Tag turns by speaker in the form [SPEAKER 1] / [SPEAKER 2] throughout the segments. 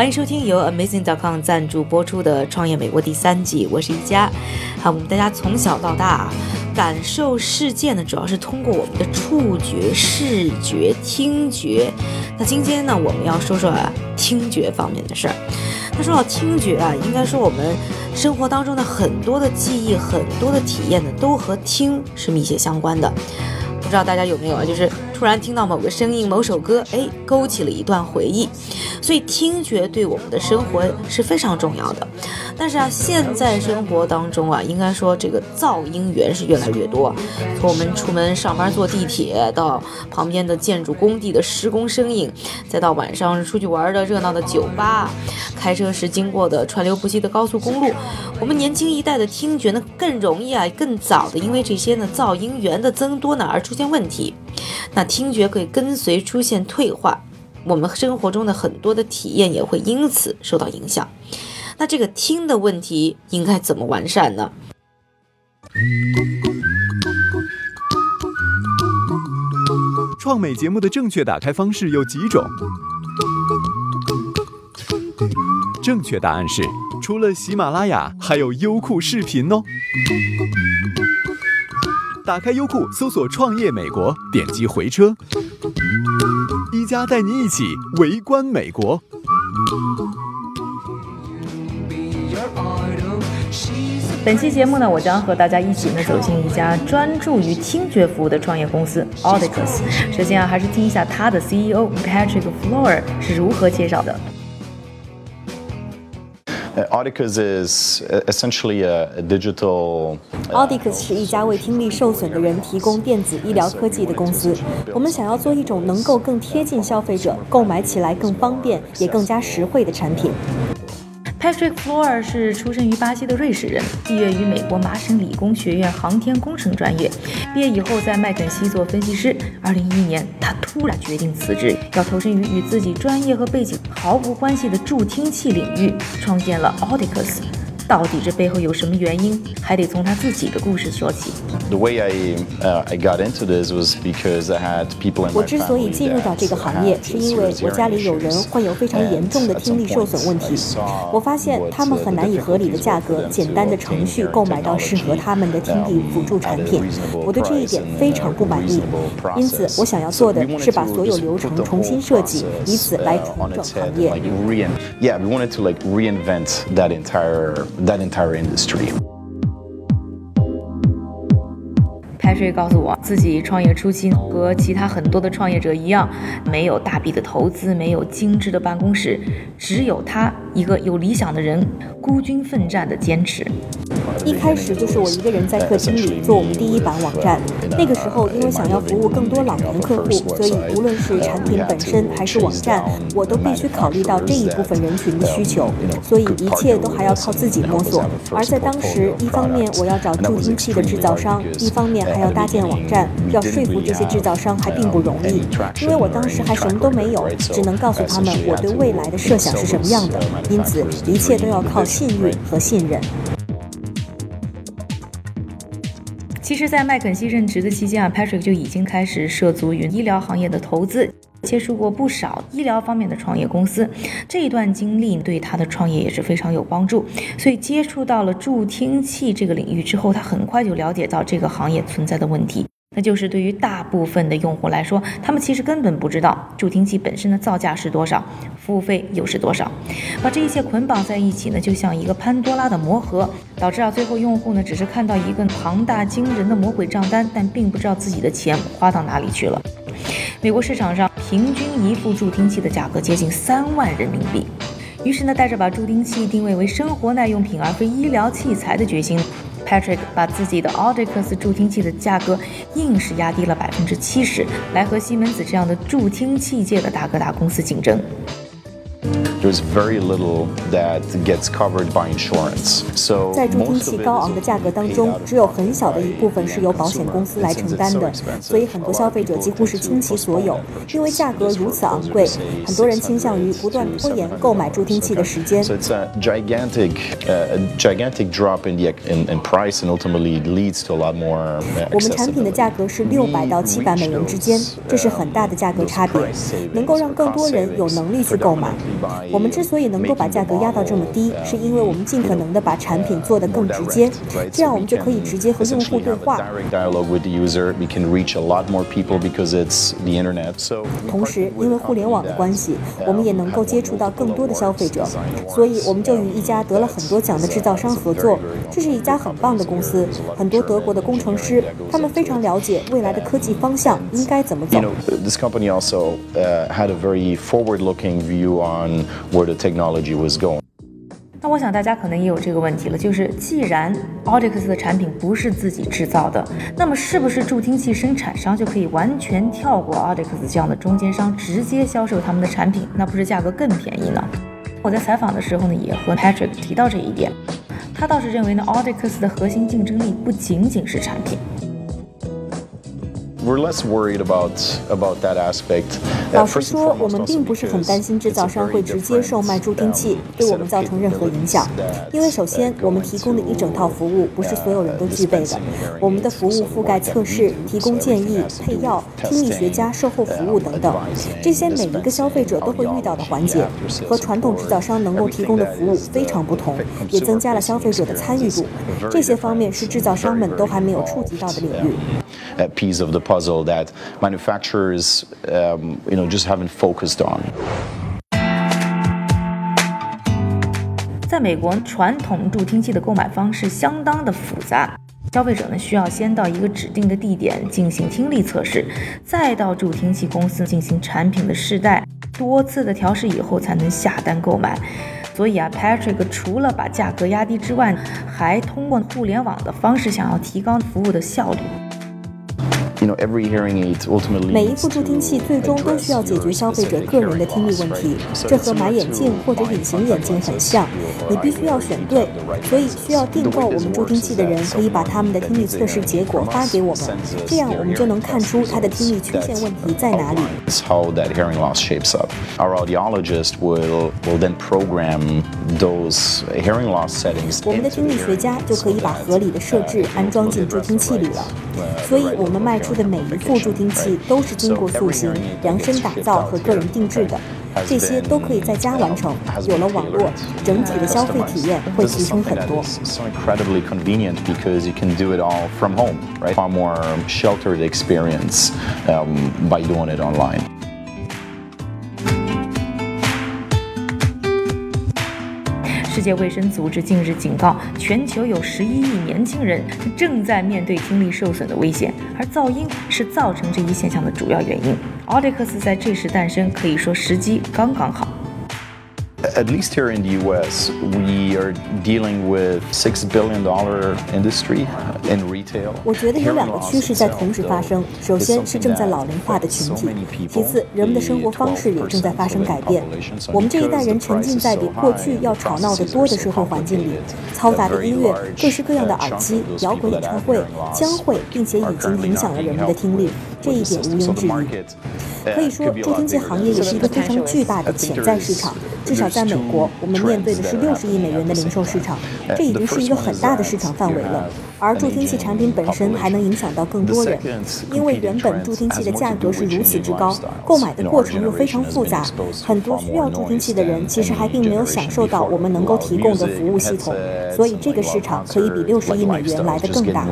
[SPEAKER 1] 欢迎收听由 Amazing.com 赞助播出的《创业美国》第三季，我是一佳。好，我们大家从小到大啊感受世界呢，主要是通过我们的触觉、视觉、听觉。那今天呢，我们要说说啊听觉方面的事儿。那说到听觉啊，应该说我们生活当中的很多的记忆、很多的体验呢，都和听是密切相关的。不知道大家有没有啊？就是突然听到某个声音、某首歌，哎，勾起了一段回忆。所以听觉对我们的生活是非常重要的。但是啊，现在生活当中啊，应该说这个噪音源是越来越多。从我们出门上班坐地铁，到旁边的建筑工地的施工声音，再到晚上出去玩的热闹的酒吧，开车时经过的川流不息的高速公路，我们年轻一代的听觉呢，更容易啊，更早的因为这些呢噪音源的增多呢而出现问题。那听觉可以跟随出现退化。我们生活中的很多的体验也会因此受到影响。那这个听的问题应该怎么完善呢？
[SPEAKER 2] 创美节目的正确打开方式有几种？正确答案是，除了喜马拉雅，还有优酷视频哦。打开优酷，搜索“创业美国”，点击回车。一加带你一起围观美国。
[SPEAKER 1] 本期节目呢，我将和大家一起呢走进一家专注于听觉服务的创业公司 Audicus。首先啊，还是听一下他的 CEO Patrick Floor 是如何介绍的。
[SPEAKER 3] Uh, Audicus is uh, essentially a, a digital.
[SPEAKER 4] Audicus 是一家为听力受损的人提供电子医疗科技的公司。我们想要做一种能够更贴近消费者、购买起来更方便也更加实惠的产品。
[SPEAKER 1] Patrick Floor 是出生于巴西的瑞士人，毕业于美国麻省理工学院航天工程专业。毕业以后在麦肯锡做分析师。二零一一年，他突然决定辞职，要投身于与自己专业和背景毫无关系的助听器领域，创建了 Audicus。到底这背后有什么原因，还得从他自己的故事说起。
[SPEAKER 3] The way I、uh, I got into this was because I had people in my 我
[SPEAKER 4] 之所以进入到这个行业，是因为我家里有人患有非常严重的听力受损问题。我发现他们很难以合理的价格、简单的程序购买到适合他们的听力辅助产品。我对这一点非常不满意，因此我想要做的是把所有流程重新设计，以此来重整行业。
[SPEAKER 3] Yeah, we wanted to like reinvent that entire that entire industry.
[SPEAKER 1] 白水告诉我，自己创业初期和其他很多的创业者一样，没有大笔的投资，没有精致的办公室，只有他一个有理想的人孤军奋战的坚持。
[SPEAKER 4] 一开始就是我一个人在客厅里做我们第一版网站。那个时候，因为想要服务更多老年客户，所以无论是产品本身还是网站，我都必须考虑到这一部分人群的需求，所以一切都还要靠自己摸索。而在当时，一方面我要找助听器的制造商，一方面还要搭建网站，要说服这些制造商还并不容易，因为我当时还什么都没有，只能告诉他们我对未来的设想是什么样的，因此一切都要靠信誉和信任。
[SPEAKER 1] 其实，在麦肯锡任职的期间啊，Patrick 就已经开始涉足于医疗行业的投资，接触过不少医疗方面的创业公司。这一段经历对他的创业也是非常有帮助。所以，接触到了助听器这个领域之后，他很快就了解到这个行业存在的问题。那就是对于大部分的用户来说，他们其实根本不知道助听器本身的造价是多少，服务费又是多少。把这一切捆绑在一起呢，就像一个潘多拉的魔盒，导致啊最后用户呢只是看到一个庞大惊人的魔鬼账单，但并不知道自己的钱花到哪里去了。美国市场上平均一副助听器的价格接近三万人民币。于是呢，带着把助听器定位为生活耐用品而非医疗器材的决心，Patrick 把自己的 Audicus 助听器的价格硬是压低了百分之七十，来和西门子这样的助听器界的大哥大公司竞争。
[SPEAKER 3] There's very little that gets covered by insurance. So
[SPEAKER 4] 在助听器高昂的价格当中，只有很小的一部分是由保险公司来承担的，所以很多消费者几乎是倾其所有。因为价格如此昂贵，很多人倾向于不断拖延购买助听器的时间。
[SPEAKER 3] So it's a gigantic, uh, a gigantic drop in the in, in price, and ultimately leads to a lot more.
[SPEAKER 4] 我们产品的价格是六百到七百美元之间，这是很大的价格差别，能够让更多人有能力去购买。我们之所以能够把价格压到这么低，是因为我们尽可能的把产品做得更直接，这样我们就可以直接和用户对话。同时，因为互联网的关系，我们也能够接触到更多的消费者，所以我们就与一家得了很多奖的制造商合作。这是一家很棒的公司，很多德国的工程师，他们非常了解未来的科技方向应该怎么走。
[SPEAKER 3] This company also had a very forward-looking view on where the technology was going.
[SPEAKER 1] 那我想大家可能也有这个问题了，就是既然 Audix 的产品不是自己制造的，那么是不是助听器生产商就可以完全跳过 Audix 这样的中间商，直接销售他们的产品？那不是价格更便宜呢？我在采访的时候呢，也和 Patrick 提到这一点，他倒是认为呢，Audix 的核心竞争力不仅仅是产品。
[SPEAKER 3] we're less worried about about that aspect.
[SPEAKER 4] 老实说，我们并不是很担心制造商会直接售卖助听器对我们造成任何影响，因为首先我们提供的一整套服务不是所有人都具备的。我们的服务覆盖测试、提供建议、配药、听力学家、售后服务等等，这些每一个消费者都会遇到的环节，和传统制造商能够提供的服务非常不同，也增加了消费者的参与度。这些方面是制造商们都还没有触及到的领域。
[SPEAKER 3] Piece of the puzzle that manufacturers, um, you know, just haven't focused on.
[SPEAKER 1] 在美国，传统助听器的购买方式相当的复杂。消费者呢需要先到一个指定的地点进行听力测试，再到助听器公司进行产品的试戴，多次的调试以后才能下单购买。所以啊，Patrick 除了把价格压低之外，还通过互联网的方式想要提高服务的效率。
[SPEAKER 4] 每一副助听器最终都需要解决消费者个人的听力问题，这和买眼镜或者隐形眼镜很像，你必须要选对。所以需要订购我们助听器的人可以把他们的听力测试结果发给我们，这样我们就能看出他的听力缺陷问题在哪里。
[SPEAKER 3] How that hearing loss shapes up. Our audiologist will will then program those hearing loss settings.
[SPEAKER 4] 我们的听力学家就可以把合理的设置安装进助听器里了。所以我们卖出。的每一副助听器都是经过塑形、量身打造和个人定制的，这些都可以在家完成。有了网络，整体的消费体验会提升很多。
[SPEAKER 3] So incredibly convenient because you can do it all from home, right? Far more sheltered experience by doing it online.
[SPEAKER 1] 世界卫生组织近日警告，全球有十一亿年轻人正在面对听力受损的危险，而噪音是造成这一现象的主要原因。奥迪克斯在这时诞生，可以说时机刚刚好。
[SPEAKER 3] At least here in the U.S., we are dealing with six billion dollar industry in retail.
[SPEAKER 4] 我觉得有两个趋势在同时发生。首先是正在老龄化的群体，其次人们的生活方式也正在发生改变。我们这一代人沉浸在比过去要吵闹得多的社会环境里，嘈杂的音乐、各式各样的耳机、摇滚演唱会将会并且已经影响了人们的听力，这一点毋庸置疑。可以说，助听器行业也是一个非常巨大的潜在市场。至少在美国，我们面对的是六十亿美元的零售市场，这已经是一个很大的市场范围了。而助听器产品本身还能影响到更多人，因为原本助听器的价格是如此之高，购买的过程又非常复杂，很多需要助听器的人其实还并没有享受到我们能够提供的服务系统，所以这个市场可以比六十亿美元来得更大。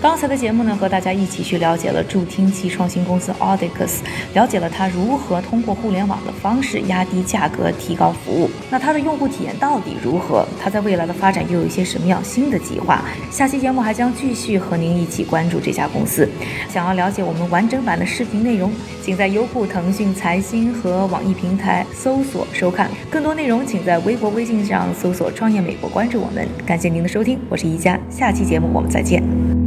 [SPEAKER 1] 刚才的节目呢，和大家一起去了解了助听器创新公司 Audicus，了解了它如何通过互联网的方式压低价格、提高服务。那它的用户体验到底如何？它在未来的发展又有一些什么样新的计划？下期节目还将继续和您一起关注这家公司。想要了解我们完整版的视频内容，请在优酷、腾讯、财新和网易平台搜索收看。更多内容，请在微博、微信上搜索“创业美国”，关注我们。感谢您的收听，我是宜佳，下期节目我们再见。